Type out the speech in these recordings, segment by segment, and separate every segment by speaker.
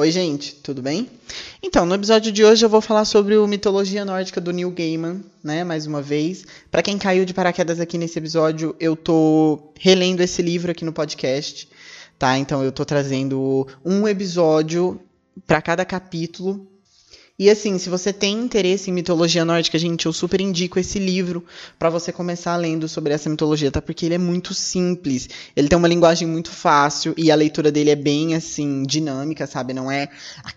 Speaker 1: Oi, gente, tudo bem? Então, no episódio de hoje eu vou falar sobre o mitologia nórdica do Neil Gaiman, né, mais uma vez. Para quem caiu de paraquedas aqui nesse episódio, eu tô relendo esse livro aqui no podcast, tá? Então eu tô trazendo um episódio para cada capítulo e assim, se você tem interesse em mitologia nórdica, gente, eu super indico esse livro para você começar lendo sobre essa mitologia, tá? Porque ele é muito simples, ele tem uma linguagem muito fácil e a leitura dele é bem assim dinâmica, sabe? Não é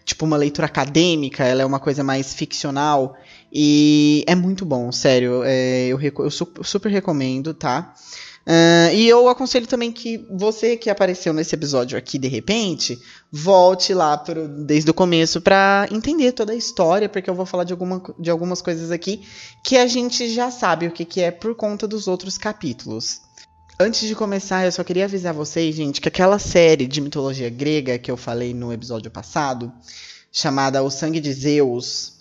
Speaker 1: tipo uma leitura acadêmica, ela é uma coisa mais ficcional e é muito bom, sério. É, eu, eu super recomendo, tá? Uh, e eu aconselho também que você que apareceu nesse episódio aqui de repente, volte lá pro, desde o começo para entender toda a história, porque eu vou falar de, alguma, de algumas coisas aqui que a gente já sabe o que, que é por conta dos outros capítulos. Antes de começar, eu só queria avisar vocês, gente, que aquela série de mitologia grega que eu falei no episódio passado, chamada O Sangue de Zeus,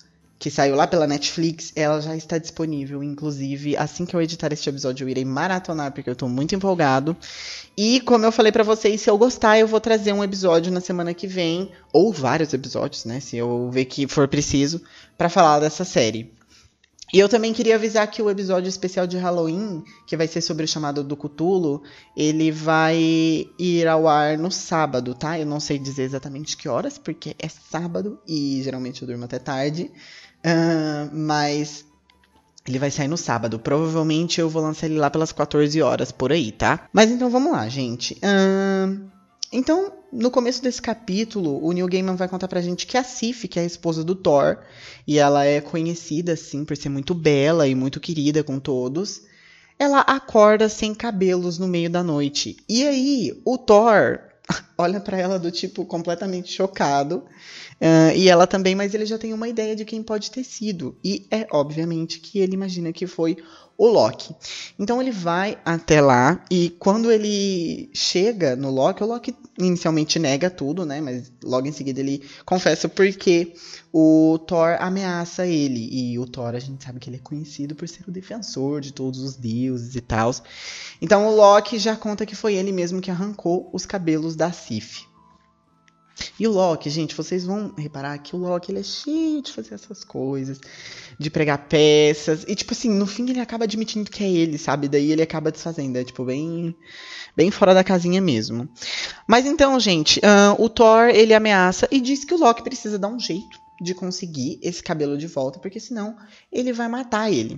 Speaker 1: que saiu lá pela Netflix, ela já está disponível. Inclusive, assim que eu editar este episódio, eu irei maratonar, porque eu tô muito empolgado. E como eu falei para vocês, se eu gostar, eu vou trazer um episódio na semana que vem, ou vários episódios, né? Se eu ver que for preciso, para falar dessa série. E eu também queria avisar que o episódio especial de Halloween, que vai ser sobre o chamado do Cutulo, ele vai ir ao ar no sábado, tá? Eu não sei dizer exatamente que horas, porque é sábado e geralmente eu durmo até tarde. Mas ele vai sair no sábado. Provavelmente eu vou lançar ele lá pelas 14 horas, por aí, tá? Mas então vamos lá, gente. Uh, então, no começo desse capítulo, o Neil Gaiman vai contar pra gente que a Sif, que é a esposa do Thor, e ela é conhecida, assim, por ser muito bela e muito querida com todos, ela acorda sem cabelos no meio da noite. E aí, o Thor olha para ela do tipo completamente chocado Uh, e ela também, mas ele já tem uma ideia de quem pode ter sido. E é obviamente que ele imagina que foi o Loki. Então ele vai até lá e quando ele chega no Loki, o Loki inicialmente nega tudo, né? Mas logo em seguida ele confessa porque o Thor ameaça ele. E o Thor, a gente sabe que ele é conhecido por ser o defensor de todos os deuses e tal. Então o Loki já conta que foi ele mesmo que arrancou os cabelos da Sif. E o Loki, gente, vocês vão reparar que o Loki ele é cheio de fazer essas coisas, de pregar peças. E, tipo assim, no fim ele acaba admitindo que é ele, sabe? Daí ele acaba desfazendo. É, tipo, bem, bem fora da casinha mesmo. Mas então, gente, uh, o Thor ele ameaça e diz que o Loki precisa dar um jeito de conseguir esse cabelo de volta, porque senão ele vai matar ele.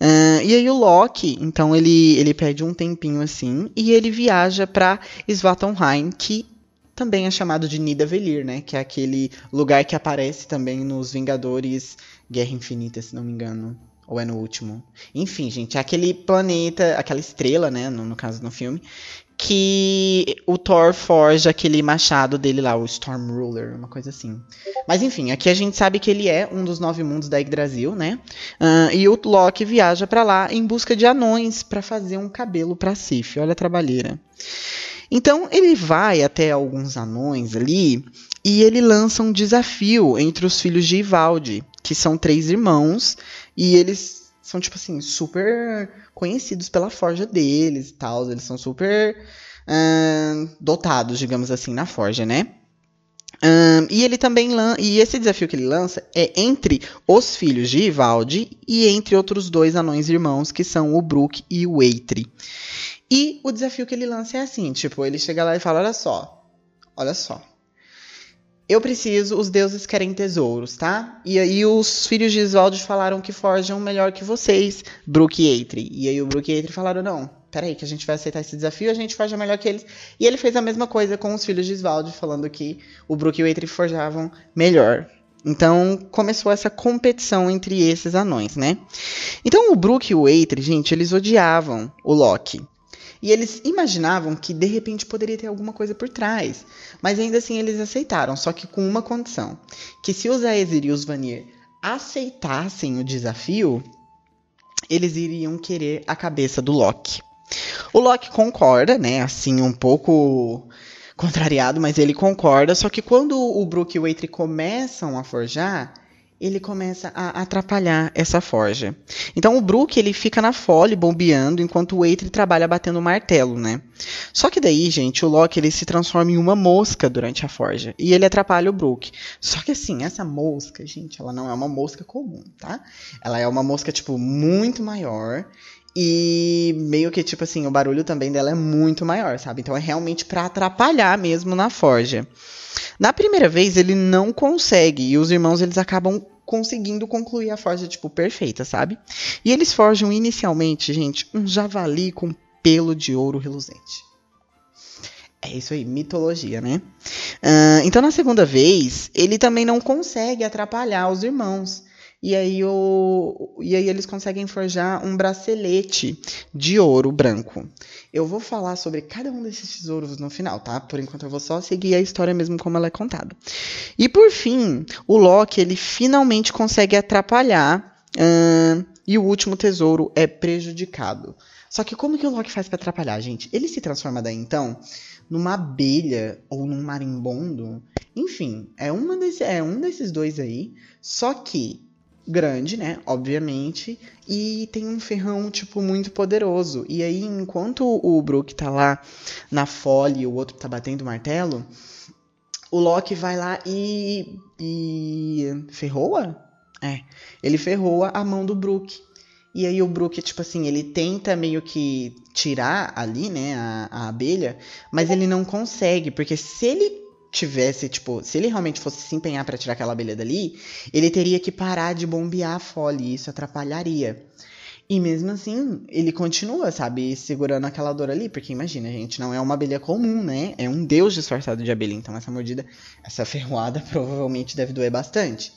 Speaker 1: Uh, e aí o Loki, então ele, ele pede um tempinho assim e ele viaja para Svartalfheim, que também é chamado de Nidavellir, né? Que é aquele lugar que aparece também nos Vingadores Guerra Infinita, se não me engano. Ou é no último? Enfim, gente, é aquele planeta, aquela estrela, né? No, no caso no filme. Que o Thor forja aquele machado dele lá, o Storm Ruler, uma coisa assim. Mas enfim, aqui a gente sabe que ele é um dos nove mundos da Yggdrasil, né? Uh, e o Loki viaja para lá em busca de anões para fazer um cabelo para Sif. Olha a trabalheira. Então ele vai até alguns anões ali e ele lança um desafio entre os filhos de Ivaldi, que são três irmãos, e eles são, tipo assim, super conhecidos pela forja deles e tal. Eles são super dotados, digamos assim, na forja, né? E ele também e esse desafio que ele lança é entre os filhos de Ivaldi e entre outros dois anões irmãos que são o Brook e o Eitri. E o desafio que ele lança é assim, tipo, ele chega lá e fala, olha só, olha só. Eu preciso, os deuses querem tesouros, tá? E aí os filhos de Isolde falaram que forjam melhor que vocês, Brook e Eitri. E aí o Brook e Eitri falaram, não, peraí, que a gente vai aceitar esse desafio, a gente forja melhor que eles. E ele fez a mesma coisa com os filhos de Isvalde, falando que o Brook e o Eitri forjavam melhor. Então começou essa competição entre esses anões, né? Então o Brook e o Eitri, gente, eles odiavam o Loki. E eles imaginavam que de repente poderia ter alguma coisa por trás. Mas ainda assim eles aceitaram, só que com uma condição: que se os Aesir e os Vanir aceitassem o desafio, eles iriam querer a cabeça do Loki. O Loki concorda, né? Assim, um pouco contrariado, mas ele concorda. Só que quando o Brook e o Eitri começam a forjar, ele começa a atrapalhar essa forja. Então o Brook ele fica na fole bombeando enquanto o Eitri trabalha batendo o martelo, né? Só que daí, gente, o Loki ele se transforma em uma mosca durante a forja e ele atrapalha o Brook. Só que assim, essa mosca, gente, ela não é uma mosca comum, tá? Ela é uma mosca tipo muito maior e meio que, tipo assim, o barulho também dela é muito maior, sabe? Então é realmente para atrapalhar mesmo na forja. Na primeira vez ele não consegue e os irmãos eles acabam conseguindo concluir a forja tipo perfeita, sabe? E eles forjam inicialmente, gente, um javali com pelo de ouro reluzente. É isso aí, mitologia, né? Uh, então na segunda vez ele também não consegue atrapalhar os irmãos. E aí, o, e aí eles conseguem forjar um bracelete de ouro branco. Eu vou falar sobre cada um desses tesouros no final, tá? Por enquanto eu vou só seguir a história mesmo como ela é contada. E por fim, o Loki ele finalmente consegue atrapalhar e o último tesouro é prejudicado. Só que como que o Loki faz para atrapalhar, gente? Ele se transforma daí então numa abelha ou num marimbondo. Enfim, é, uma desse, é um desses dois aí. Só que grande, né? Obviamente. E tem um ferrão, tipo, muito poderoso. E aí, enquanto o Brook tá lá na folha e o outro tá batendo o martelo, o Loki vai lá e. e. ferroa? É. Ele ferroa a mão do Brook. E aí o Brook, tipo assim, ele tenta meio que tirar ali, né, a, a abelha, mas ele não consegue, porque se ele tivesse, tipo, se ele realmente fosse se empenhar para tirar aquela abelha dali, ele teria que parar de bombear a folha e isso atrapalharia. E mesmo assim, ele continua, sabe, segurando aquela dor ali, porque imagina, gente, não é uma abelha comum, né? É um deus disfarçado de abelha, então essa mordida, essa ferroada provavelmente deve doer bastante.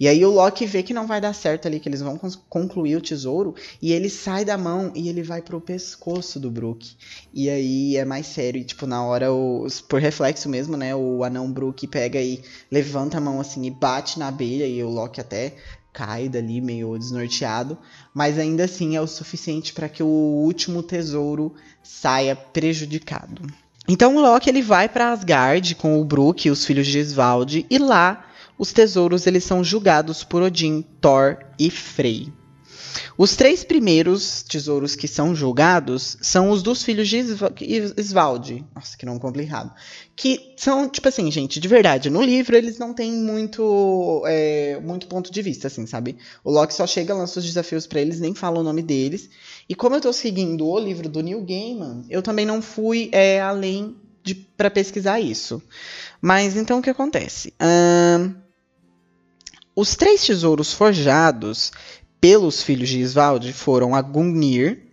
Speaker 1: E aí o Loki vê que não vai dar certo ali, que eles vão concluir o tesouro, e ele sai da mão e ele vai pro pescoço do Brook. E aí é mais sério, e tipo, na hora, o, por reflexo mesmo, né, o anão Brook pega e levanta a mão assim e bate na abelha, e o Loki até cai dali meio desnorteado, mas ainda assim é o suficiente para que o último tesouro saia prejudicado. Então o Loki ele vai para Asgard com o Brook e os filhos de Svald e lá os tesouros eles são julgados por Odin, Thor e Frey. Os três primeiros tesouros que são julgados são os dos filhos de Svald. Nossa, que nome complicado. Que são, tipo assim, gente, de verdade, no livro eles não têm muito, é, muito ponto de vista, assim, sabe? O Loki só chega, lança os desafios para eles, nem fala o nome deles. E como eu tô seguindo o livro do Neil Gaiman, eu também não fui é, além para pesquisar isso. Mas então o que acontece? Os três tesouros forjados pelos filhos de Isvald foram a Gungnir,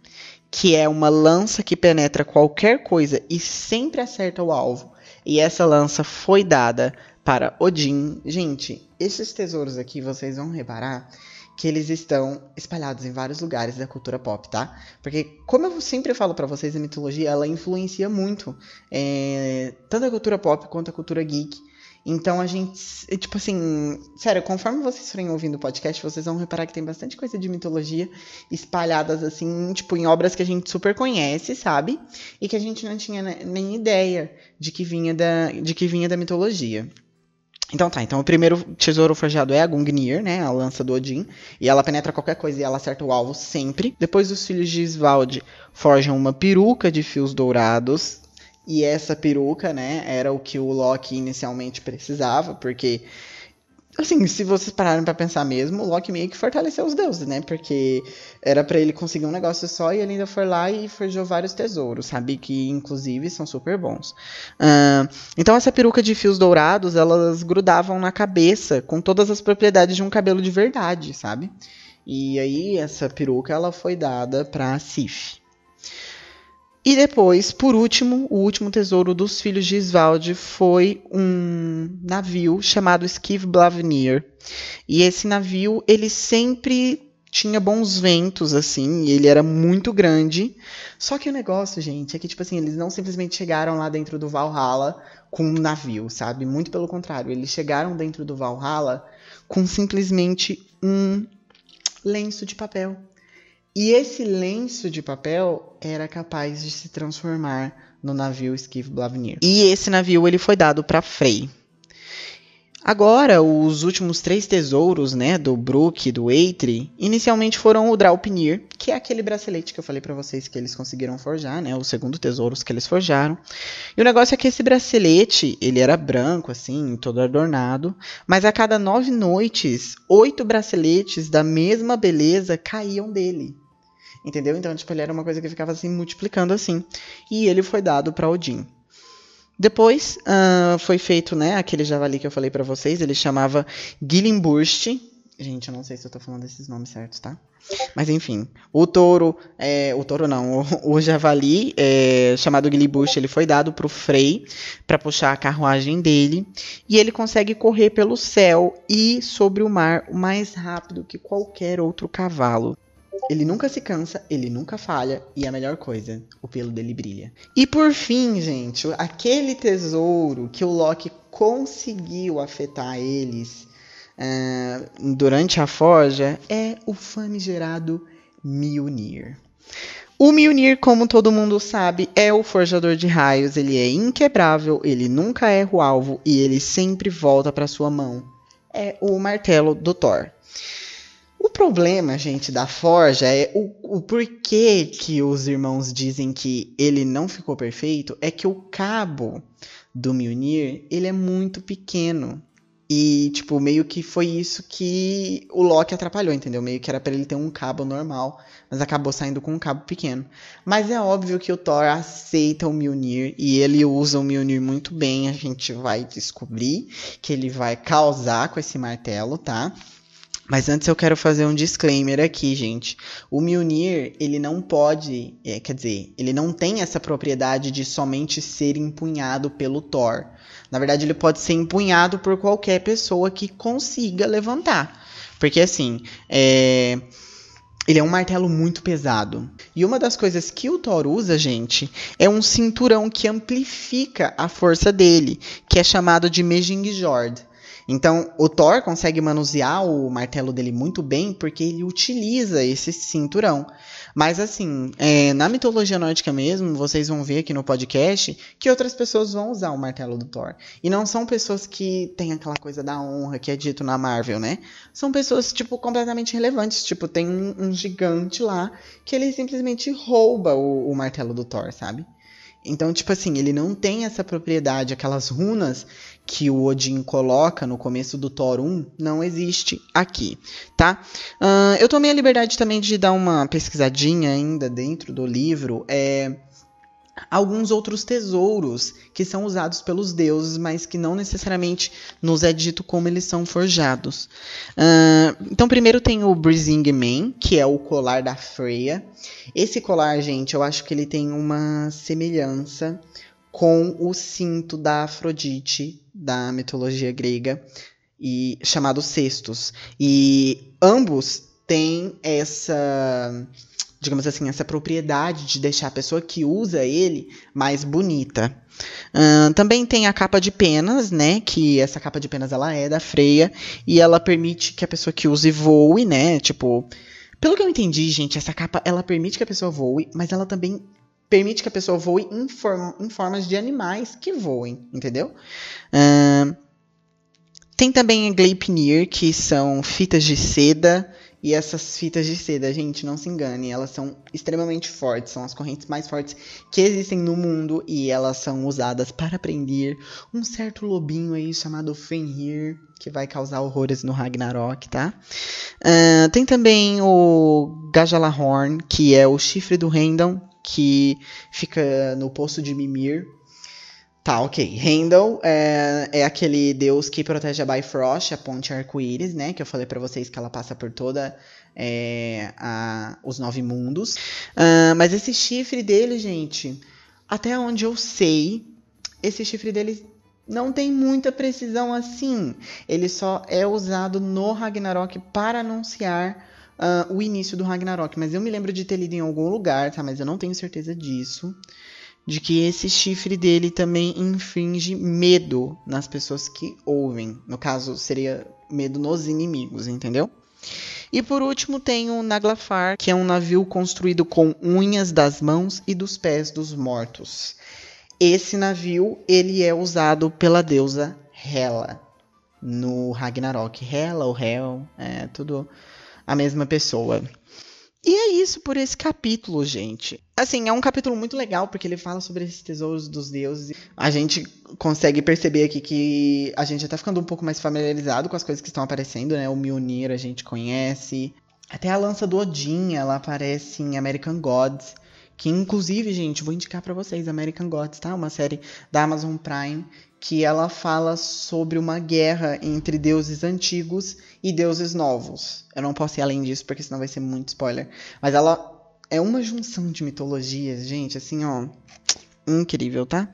Speaker 1: que é uma lança que penetra qualquer coisa e sempre acerta o alvo. E essa lança foi dada para Odin. Gente, esses tesouros aqui vocês vão reparar que eles estão espalhados em vários lugares da cultura pop, tá? Porque, como eu sempre falo para vocês, a mitologia ela influencia muito é, tanto a cultura pop quanto a cultura geek. Então a gente, tipo assim, sério, conforme vocês forem ouvindo o podcast, vocês vão reparar que tem bastante coisa de mitologia espalhadas assim, tipo, em obras que a gente super conhece, sabe? E que a gente não tinha nem ideia de que vinha da, de que vinha da mitologia. Então tá, então o primeiro tesouro forjado é a Gungnir, né, a lança do Odin, e ela penetra qualquer coisa e ela acerta o alvo sempre. Depois os filhos de Svald forjam uma peruca de fios dourados, e essa peruca, né, era o que o Loki inicialmente precisava, porque assim, se vocês pararem para pensar mesmo, o Loki meio que fortaleceu os deuses, né? Porque era para ele conseguir um negócio só e ele ainda foi lá e forjou vários tesouros, sabe? Que inclusive são super bons. Uh, então essa peruca de fios dourados, elas grudavam na cabeça com todas as propriedades de um cabelo de verdade, sabe? E aí essa peruca ela foi dada para Sif. E depois, por último, o último tesouro dos filhos de Isvald foi um navio chamado Skiv Blavnir. E esse navio, ele sempre tinha bons ventos, assim, e ele era muito grande. Só que o negócio, gente, é que, tipo assim, eles não simplesmente chegaram lá dentro do Valhalla com um navio, sabe? Muito pelo contrário, eles chegaram dentro do Valhalla com simplesmente um lenço de papel. E esse lenço de papel era capaz de se transformar no navio Skiff Blavnir. E esse navio ele foi dado para Frey. Agora, os últimos três tesouros, né, do Brook e do Eitri, inicialmente foram o Draupnir, que é aquele bracelete que eu falei para vocês que eles conseguiram forjar, né, o segundo tesouro que eles forjaram. E o negócio é que esse bracelete, ele era branco, assim, todo adornado, mas a cada nove noites, oito braceletes da mesma beleza caíam dele. Entendeu? Então, tipo, ele era uma coisa que ficava assim, multiplicando assim. E ele foi dado para Odin. Depois uh, foi feito, né, aquele javali que eu falei para vocês, ele chamava Gillenburst. Gente, eu não sei se eu tô falando esses nomes certos, tá? Mas enfim, o touro, é, o touro não, o, o javali é, chamado Gillibush, ele foi dado pro Frey para puxar a carruagem dele e ele consegue correr pelo céu e sobre o mar o mais rápido que qualquer outro cavalo. Ele nunca se cansa, ele nunca falha e a melhor coisa, o pelo dele brilha. E por fim, gente, aquele tesouro que o Loki conseguiu afetar eles uh, durante a forja é o famigerado Mjolnir. O Mjolnir, como todo mundo sabe, é o forjador de raios. Ele é inquebrável, ele nunca erra o alvo e ele sempre volta para sua mão. É o martelo do Thor. Problema, gente, da Forja é o, o porquê que os irmãos dizem que ele não ficou perfeito é que o cabo do Mjolnir, ele é muito pequeno. E, tipo, meio que foi isso que o Loki atrapalhou, entendeu? Meio que era para ele ter um cabo normal, mas acabou saindo com um cabo pequeno. Mas é óbvio que o Thor aceita o Mjolnir e ele usa o Mjolnir muito bem. A gente vai descobrir que ele vai causar com esse martelo, tá? Mas antes eu quero fazer um disclaimer aqui, gente. O Mjolnir, ele não pode, é, quer dizer, ele não tem essa propriedade de somente ser empunhado pelo Thor. Na verdade, ele pode ser empunhado por qualquer pessoa que consiga levantar. Porque assim, é... ele é um martelo muito pesado. E uma das coisas que o Thor usa, gente, é um cinturão que amplifica a força dele, que é chamado de Mejingjord. Então, o Thor consegue manusear o martelo dele muito bem porque ele utiliza esse cinturão. Mas, assim, é, na mitologia nórdica mesmo, vocês vão ver aqui no podcast que outras pessoas vão usar o martelo do Thor. E não são pessoas que têm aquela coisa da honra que é dito na Marvel, né? São pessoas, tipo, completamente relevantes. Tipo, tem um, um gigante lá que ele simplesmente rouba o, o martelo do Thor, sabe? Então, tipo assim, ele não tem essa propriedade, aquelas runas que o Odin coloca no começo do Thor 1 não existe aqui, tá? Uh, eu tomei a liberdade também de dar uma pesquisadinha ainda dentro do livro, é, alguns outros tesouros que são usados pelos deuses, mas que não necessariamente nos é dito como eles são forjados. Uh, então, primeiro tem o Brising Man, que é o colar da Freya. Esse colar, gente, eu acho que ele tem uma semelhança com o cinto da Afrodite da mitologia grega e chamado Cestos. E ambos têm essa, digamos assim, essa propriedade de deixar a pessoa que usa ele mais bonita. Uh, também tem a capa de penas, né? Que essa capa de penas ela é da Freia e ela permite que a pessoa que use voe, né? Tipo, pelo que eu entendi, gente, essa capa ela permite que a pessoa voe, mas ela também permite que a pessoa voe em, form em formas de animais que voem, entendeu? Uh, tem também a Gleipnir, que são fitas de seda. E essas fitas de seda, gente, não se engane, elas são extremamente fortes, são as correntes mais fortes que existem no mundo e elas são usadas para prender um certo lobinho aí chamado Fenrir, que vai causar horrores no Ragnarok, tá? Uh, tem também o Gajalahorn, que é o chifre do Hendon, que fica no poço de Mimir. Tá, ok. Heimdall é, é aquele deus que protege a Bifrost, a ponte arco-íris, né? Que eu falei para vocês que ela passa por toda é, a, os nove mundos. Uh, mas esse chifre dele, gente, até onde eu sei, esse chifre dele não tem muita precisão assim. Ele só é usado no Ragnarok para anunciar uh, o início do Ragnarok, mas eu me lembro de ter lido em algum lugar, tá? Mas eu não tenho certeza disso. De que esse chifre dele também infringe medo nas pessoas que ouvem. No caso, seria medo nos inimigos, entendeu? E por último tem o Naglafar, que é um navio construído com unhas das mãos e dos pés dos mortos. Esse navio ele é usado pela deusa Hela no Ragnarok. Hela ou Hel, é tudo a mesma pessoa. E é isso por esse capítulo, gente. Assim, é um capítulo muito legal porque ele fala sobre esses tesouros dos deuses. A gente consegue perceber aqui que a gente já tá ficando um pouco mais familiarizado com as coisas que estão aparecendo, né? O Mjolnir a gente conhece. Até a lança do Odin, ela aparece em American Gods. Que inclusive, gente, vou indicar para vocês American Gods, tá? Uma série da Amazon Prime que ela fala sobre uma guerra entre deuses antigos e deuses novos. Eu não posso ir além disso porque senão vai ser muito spoiler. Mas ela é uma junção de mitologias, gente, assim, ó, incrível, tá?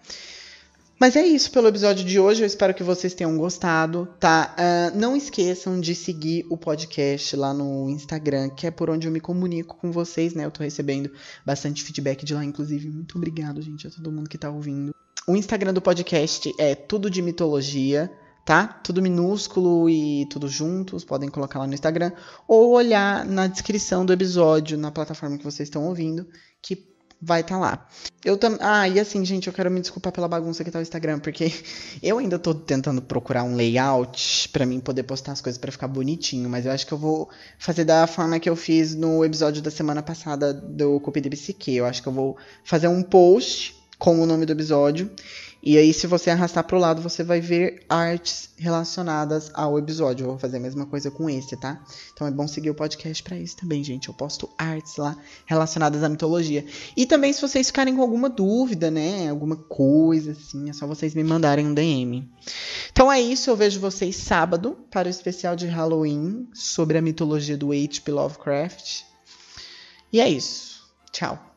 Speaker 1: Mas é isso pelo episódio de hoje. Eu espero que vocês tenham gostado, tá? Uh, não esqueçam de seguir o podcast lá no Instagram, que é por onde eu me comunico com vocês, né? Eu tô recebendo bastante feedback de lá, inclusive. Muito obrigado, gente, a todo mundo que tá ouvindo. O Instagram do podcast é tudo de mitologia, tá? Tudo minúsculo e tudo juntos. Podem colocar lá no Instagram ou olhar na descrição do episódio na plataforma que vocês estão ouvindo, que vai estar tá lá. Eu tam... Ah, e assim, gente, eu quero me desculpar pela bagunça que tá o Instagram, porque eu ainda tô tentando procurar um layout para mim poder postar as coisas para ficar bonitinho, mas eu acho que eu vou fazer da forma que eu fiz no episódio da semana passada do Copy de Psique. Eu acho que eu vou fazer um post com o nome do episódio. E aí, se você arrastar para o lado, você vai ver artes relacionadas ao episódio. Eu vou fazer a mesma coisa com esse, tá? Então é bom seguir o podcast para isso também, gente. Eu posto artes lá relacionadas à mitologia. E também, se vocês ficarem com alguma dúvida, né? Alguma coisa assim, é só vocês me mandarem um DM. Então é isso. Eu vejo vocês sábado para o especial de Halloween sobre a mitologia do H.P. Lovecraft. E é isso. Tchau.